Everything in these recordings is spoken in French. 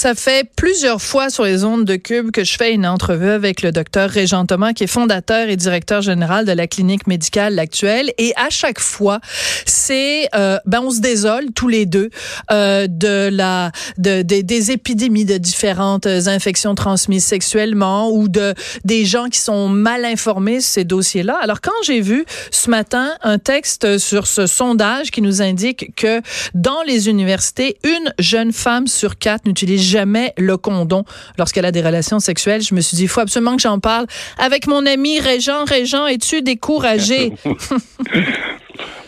Ça fait plusieurs fois sur les ondes de Cube que je fais une entrevue avec le docteur Régent Thomas, qui est fondateur et directeur général de la clinique médicale actuelle. Et à chaque fois, c'est euh, ben on se désole tous les deux euh, de la de, des épidémies de différentes infections transmises sexuellement ou de des gens qui sont mal informés sur ces dossiers-là. Alors quand j'ai vu ce matin un texte sur ce sondage qui nous indique que dans les universités, une jeune femme sur quatre n'utilise jamais le condom lorsqu'elle a des relations sexuelles. Je me suis dit, il faut absolument que j'en parle avec mon ami Régent. Régent, es-tu découragé?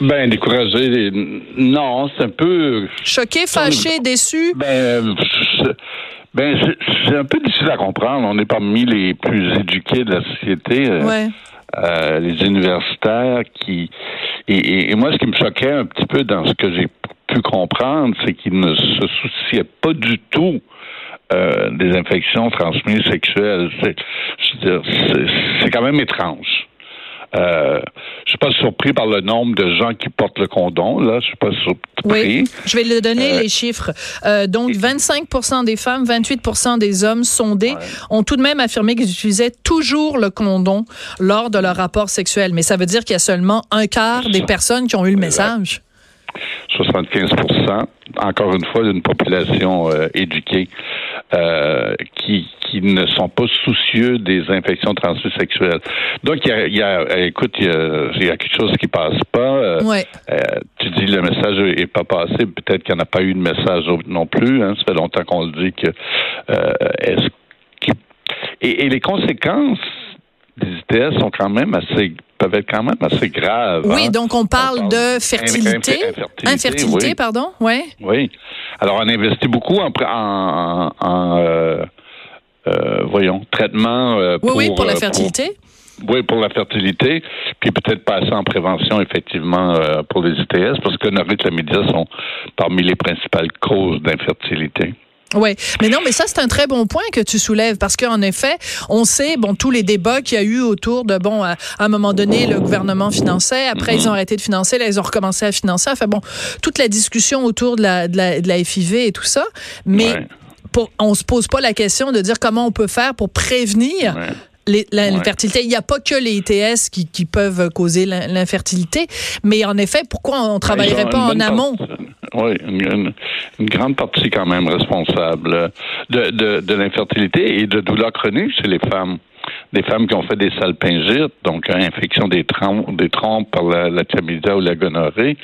Ben, découragé, non, c'est un peu... Choqué, fâché, déçu? Ben, ben c'est un peu difficile à comprendre. On est parmi les plus éduqués de la société. Euh, ouais. Euh, les universitaires qui... Et, et, moi, ce qui me choquait un petit peu dans ce que j'ai pu comprendre, c'est qu'ils ne se souciaient pas du tout euh, des infections transmises sexuelles. C'est quand même étrange. Euh, je suis pas surpris par le nombre de gens qui portent le condom. Là, je suis pas surpris. Oui, je vais le donner euh, les chiffres. Euh, donc, 25% des femmes, 28% des hommes sondés ont tout de même affirmé qu'ils utilisaient toujours le condom lors de leur rapport sexuel. Mais ça veut dire qu'il y a seulement un quart des personnes qui ont eu le message. 75% encore une fois, d'une population euh, éduquée euh, qui, qui ne sont pas soucieux des infections transmises sexuelles. Donc, il y a, y a écoute, il y a, y a, quelque chose qui passe pas. Euh, ouais. tu dis le message est pas passé, peut-être qu'il n'y en a pas eu de message non plus. Hein, ça fait longtemps qu'on le dit que est-ce et, et les conséquences des ITS sont quand même assez peuvent être quand même assez graves. Oui, hein. donc on parle, on parle de fertilité, infertilité, infertilité oui. pardon, ouais. Oui. Alors on investit beaucoup en, en, en euh, euh, voyons traitement euh, oui, pour, oui, pour la fertilité. Pour, oui, pour la fertilité, puis peut-être passer en prévention effectivement pour les ITS, parce que les médias sont parmi les principales causes d'infertilité. Oui, mais non, mais ça c'est un très bon point que tu soulèves parce qu'en effet, on sait bon tous les débats qu'il y a eu autour de bon à, à un moment donné le gouvernement finançait, après ils ont arrêté de financer, là ils ont recommencé à financer. Enfin bon, toute la discussion autour de la de la, de la FIV et tout ça, mais Ouais. pour, on se pose pas la question de dire comment on peut faire pour prévenir Ouais. Ouais. l'infertilité. Il n'y a pas que les ITS qui, qui peuvent causer l'in- l'infertilité, mais en effet, pourquoi on ne travaillerait pas en amont? oui, une, grande partie quand même responsable de, de, de l'infertilité et de douleurs chroniques chez les femmes. Des femmes qui ont fait des salpingites, donc euh, infection des trompes, des trompes par la, la chlamydia ou la gonorrhée.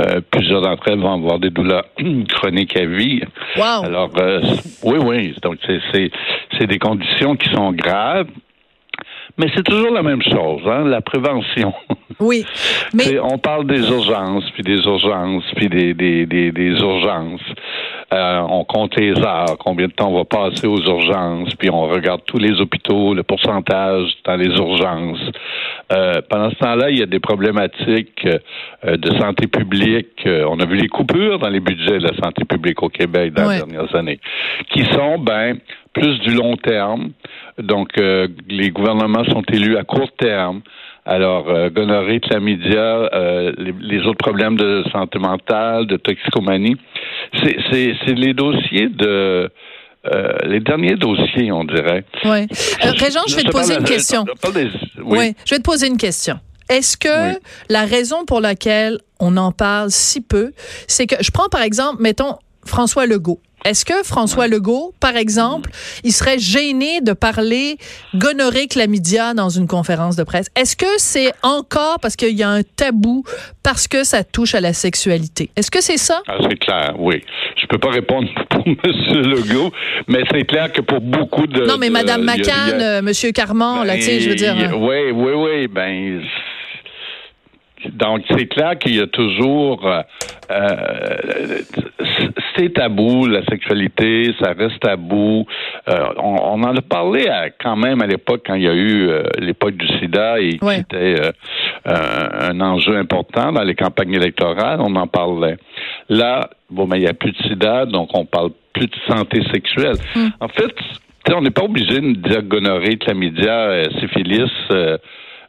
Euh, plusieurs d'entre elles vont avoir des douleurs chroniques à vie. Wow. Alors, euh, oui, oui. Donc, c'est des conditions qui sont graves. Mais c'est toujours la même chose, hein, la prévention. Oui, mais on parle des urgences, puis des urgences, puis des, des, des, des urgences. Euh, on compte les heures, combien de temps on va passer aux urgences, puis on regarde tous les hôpitaux, le pourcentage dans les urgences. Euh, pendant ce temps-là, il y a des problématiques euh, de santé publique. On a vu les coupures dans les budgets de la santé publique au Québec dans Ouais. les dernières années, qui sont ben plus du long terme. Donc, euh, les gouvernements sont élus à court terme. Alors, euh, gonorrhée, chlamydia, euh, les, les autres problèmes de santé mentale, de toxicomanie, c'est, les dossiers de... euh, les derniers dossiers, on dirait. ouais. Euh, Régent, je vais te poser une question. des- Oui. oui. je vais te poser une question. Est-ce que Oui. la raison pour laquelle on en parle si peu, c'est que je prends par exemple, mettons François Legault. Est-ce que François Legault, par exemple, il serait gêné de parler gonorrhée chlamydia dans une conférence de presse? Est-ce que c'est encore parce qu'il y a un tabou parce que ça touche à la sexualité? Est-ce que c'est ça? Ah, c'est clair, oui. Je peux pas répondre pour M. Legault, mais c'est clair que pour beaucoup de... Non, mais a- McCann, a- euh, Monsieur Carman, là, tu sais, je veux dire. Ben, euh, Oui, oui, oui. Ben, donc, c'est clair qu'il y a toujours. euh, euh, c'est tabou, la sexualité, ça reste tabou. Euh, on, on en a parlé à- quand même à l'époque, quand il y a eu euh, l'époque du sida et Ouais. qui était un enjeu important dans les campagnes électorales, on en parlait. Là, bon, ben, il n'y a plus de sida, donc on parle plus de santé sexuelle. Hmm. En fait, on n'est pas obligé de dire gonorrhée, chlamydia, syphilis,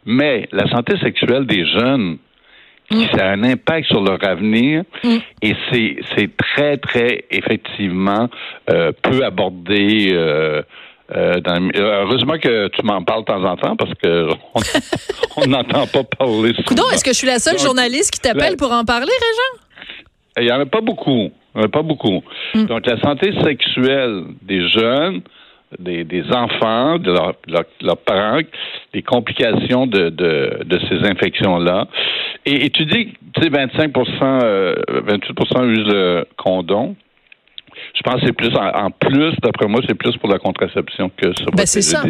mais la santé sexuelle des jeunes Mm. Ça a un impact sur leur avenir mm. et c'est c'est très très effectivement euh, peu abordé. Euh, euh, dans, heureusement que tu m'en parles de temps en temps parce que on n'entend pas parler. Coudon, est-ce que je suis la seule journaliste qui t'appelle pour en parler, Régent? Il n'y en a pas beaucoup. Il y en a pas beaucoup. Mm. Donc, la santé sexuelle des jeunes, des, des enfants, de leurs leur, parents, les complications de, de, de ces infections-là. Et, et, tu dis, tu sais, 25 euh, 28 usent le condom. Je pense que c'est plus en, plus, d'après moi, c'est plus pour la contraception que sur ben, c'est ça.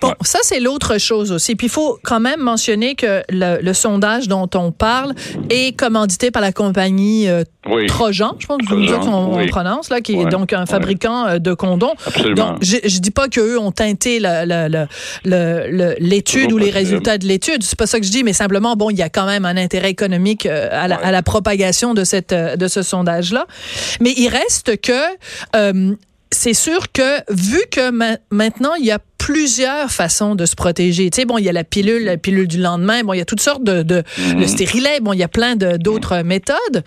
Bon, ça c'est l'autre chose aussi. Puis il faut quand même mentionner que le, sondage dont on parle est commandité par la compagnie euh, Trojan, je pense que on, prononce là, qui est donc un fabricant euh, de condoms. Absolument. Donc je, dis pas qu'eux ont teinté l'étude ou les résultats de l'étude. C'est pas ça que je dis, mais simplement bon, il y a quand même un intérêt économique euh, à la, à la propagation de cette de ce sondage là. Mais il reste que euh, c'est sûr que vu que maintenant il y a plusieurs façons de se protéger. Tu sais, bon, il y a la pilule, la pilule du lendemain. Bon, il y a toutes sortes de, de le stérilet. Bon, il y a plein d'autres mm-hmm. méthodes.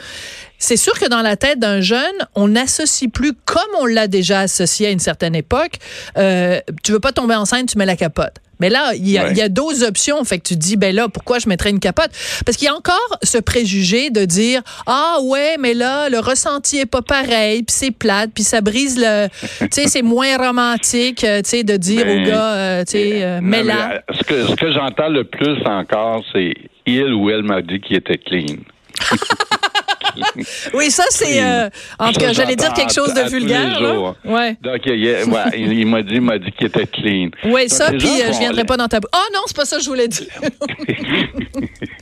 C'est sûr que dans la tête d'un jeune, on n'associe plus comme on l'a déjà associé à une certaine époque. Euh, tu veux pas tomber enceinte, tu mets la capote. Mais là, il y a, a d'autres options. Fait que tu te dis, ben là, pourquoi je mettrais une capote? Parce qu'il y a encore ce préjugé de dire, ah ouais, mais là, le ressenti est pas pareil, puis c'est plate, puis ça brise le, tu sais, c'est moins romantique, euh, tu sais, de dire au gars, euh, tu sais, euh, mais là. Ce que, ce que j'entends le plus encore, c'est il ou elle m'a dit qu'il était clean. oui, ça, c'est. Euh, en tout cas, j'allais dire quelque chose de vulgaire. Ouais. Donc, il, m'a dit, m'a dit qu'il était clean. Oui, ça, puis euh, je viendrai pas dans ta. Oh non, c'est pas ça que je voulais dire.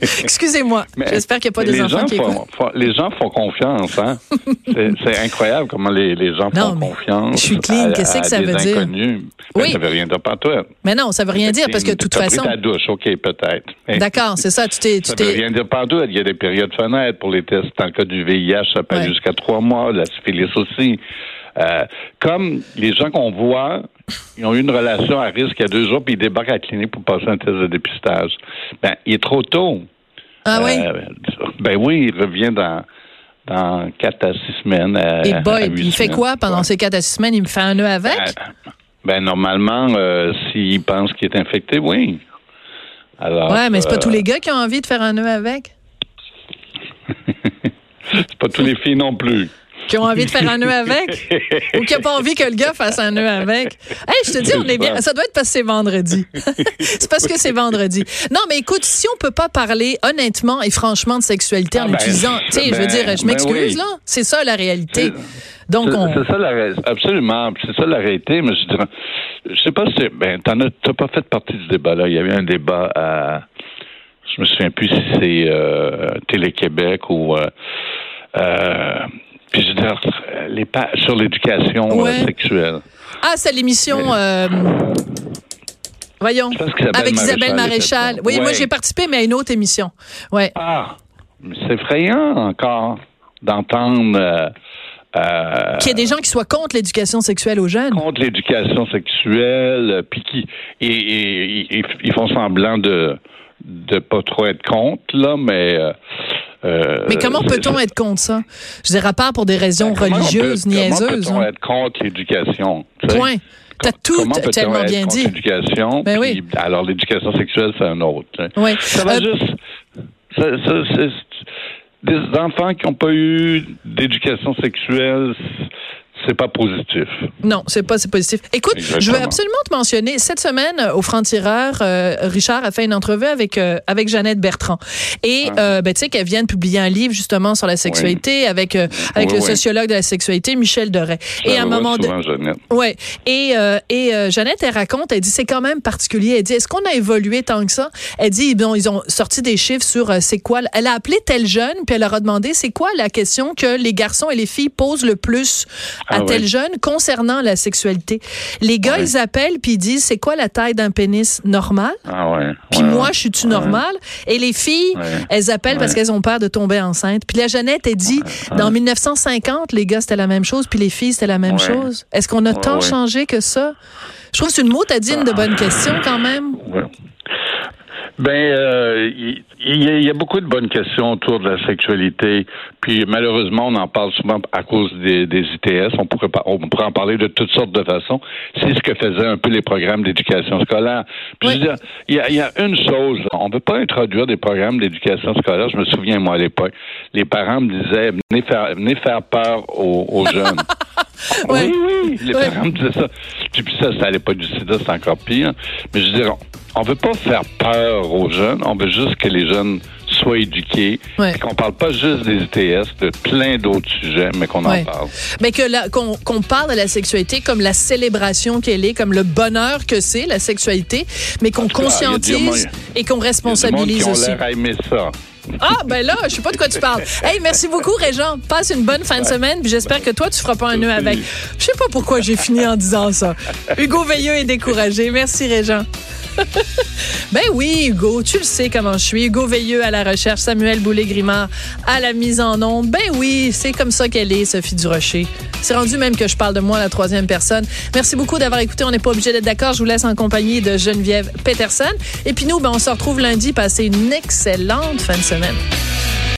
Excusez-moi. J'espère qu'il n'y a pas des enfants qui font, Les gens font confiance, hein. c'est incroyable comment les, les gens font confiance. Je suis clean. Qu'est-ce que ça veut dire? Ben, oui. Ça veut rien dire pas toi. Mais non, ça veut rien dire parce que de toute façon. ta douche, ok, peut-être. D'accord, c'est ça. Tu t'es. Ça veut rien dire pas toi. Il y a des périodes fenêtres pour les tests le cas du VIH, ça peut jusqu'à trois mois, la syphilis aussi. Euh, comme les gens qu'on voit, ils ont eu une relation à risque il y a deux jours, puis ils débarquent à la clinique pour passer un test de dépistage. Ben, il est trop tôt. Ah oui? Euh, ben oui, il revient dans, dans quatre à six semaines. Et boy, il fait quoi pendant ces quatre à six semaines? Il me fait un nœud avec? Ben, ben normalement, euh, s'il pense qu'il est infecté, oui. Alors, ouais, mais c'est pas tous les gars qui ont envie de faire un nœud avec? C'est pas tous les filles non plus. Qui ont envie de faire un nœud avec? ou qui n'ont pas envie que le gars fasse un nœud avec? Hey, je te dis, on est bien. Ça doit être parce que c'est vendredi. c'est parce que c'est vendredi. Non, mais écoute, si on peut pas parler honnêtement et franchement de sexualité en ah, ben, utilisant, tu sais, je veux dire, je ben m'excuse, là. C'est ça la réalité. Donc, C'est ça la absolument. C'est ça la réalité, mais je dirais, je sais pas si, ben, t'en as, pas fait partie du débat, là. Il y avait un débat à, je me souviens plus si c'est euh, Télé-Québec ou euh, euh, puis je veux dire, les sur l'éducation sexuelle. Ah, c'est l'émission. Voyons. Avec Isabelle Maréchal. Oui, moi j'ai participé, mais à une autre émission. Ouais. Ah, c'est effrayant encore d'entendre. Euh, Qu'il y ait des gens qui soient contre l'éducation sexuelle aux jeunes. Contre l'éducation sexuelle, puis qui et, ils font semblant de de pas trop être contre, là, mais. Euh, euh mais comment peut-on être contre ça? Je dirais pas pour des raisons ben, religieuses, niaiseuses. Comment peut-on hein? être contre l'éducation? Point. T'as tout tellement bien dit. L'éducation, ben oui. alors l'éducation sexuelle, c'est un autre. Oui. Ça va euh, juste. Ça, ça, des enfants qui n'ont pas eu d'éducation sexuelle, c'est pas positif. Non, c'est pas c'est positif. Écoute, je veux absolument te mentionner cette semaine euh, au franc-tireur, euh, Richard a fait une entrevue avec euh, avec Jeannette Bertrand et ah. ben tu sais qu'elle vient de publier un livre justement sur la sexualité avec avec le sociologue de la sexualité Michel Deray. et à un moment de Ouais. Et et Jeannette elle raconte, elle dit c'est quand même particulier. Elle dit est-ce qu'on a évolué tant que ça? Elle dit bon ils ont sorti des chiffres sur c'est quoi. Elle a appelé tel jeune puis elle leur a demandé c'est quoi la question que les garçons et les filles posent le plus à ah tel jeune concernant la sexualité. Les gars, ils appellent puis ils disent c'est quoi la taille d'un pénis normal? Ah ouais. Puis moi, je suis-tu normal Et les filles, elles appellent parce qu'elles ont peur de tomber enceinte. Puis la Jeannette, elle dit dans 1950, les gars, c'était la même chose, puis les filles, c'était la même chose. Est-ce qu'on a tant changé que ça? Je trouve que c'est une motadine de bonne question quand même. Ben, euh, il y, a beaucoup de bonnes questions autour de la sexualité. Puis malheureusement, on en parle souvent à cause des, ITS. On pourrait, on pourrait en parler de toutes sortes de façons. C'est ce que faisaient un peu les programmes d'éducation scolaire. Puis je veux dire, il y a, une chose. On ne veut pas introduire des programmes d'éducation scolaire. Je me souviens, moi, à l'époque, les parents me disaient, venez faire, venez faire peur aux, jeunes. Oui, oui, les parents me disaient ça. Puis ça, ça n'allait pas du sida, c'est encore pire. Mais je veux dire, on veut pas faire peur aux jeunes, on veut juste que les jeunes soient éduqués, ouais. qu'on parle pas juste des ITS, de plein d'autres sujets, mais qu'on en parle. Mais que qu'on parle de la sexualité comme la célébration qu'elle est, comme le bonheur que c'est la sexualité, mais qu'on conscientise et qu'on responsabilise aussi. aimer ça. Ah, ben là, je sais pas de quoi tu parles. Hey, merci beaucoup, Régent. Passe une bonne fin de semaine, puis j'espère que toi, tu feras pas un nœud avec. Je sais pas pourquoi j'ai fini en disant ça. Hugo Veilleux est découragé. Merci, Régent. Ben oui, Hugo, tu le sais comment je suis. Hugo Veilleux à la recherche, Samuel Boulay-Grimard à la mise en onde. Ben oui, c'est comme ça qu'elle est, Sophie Durocher. C'est rendu même que je parle de moi la troisième personne. Merci beaucoup d'avoir écouté. On n'est pas obligé d'être d'accord. Je vous laisse en compagnie de Geneviève Peterson. Et puis nous, ben, on se retrouve lundi. Passez une excellente fin de semaine.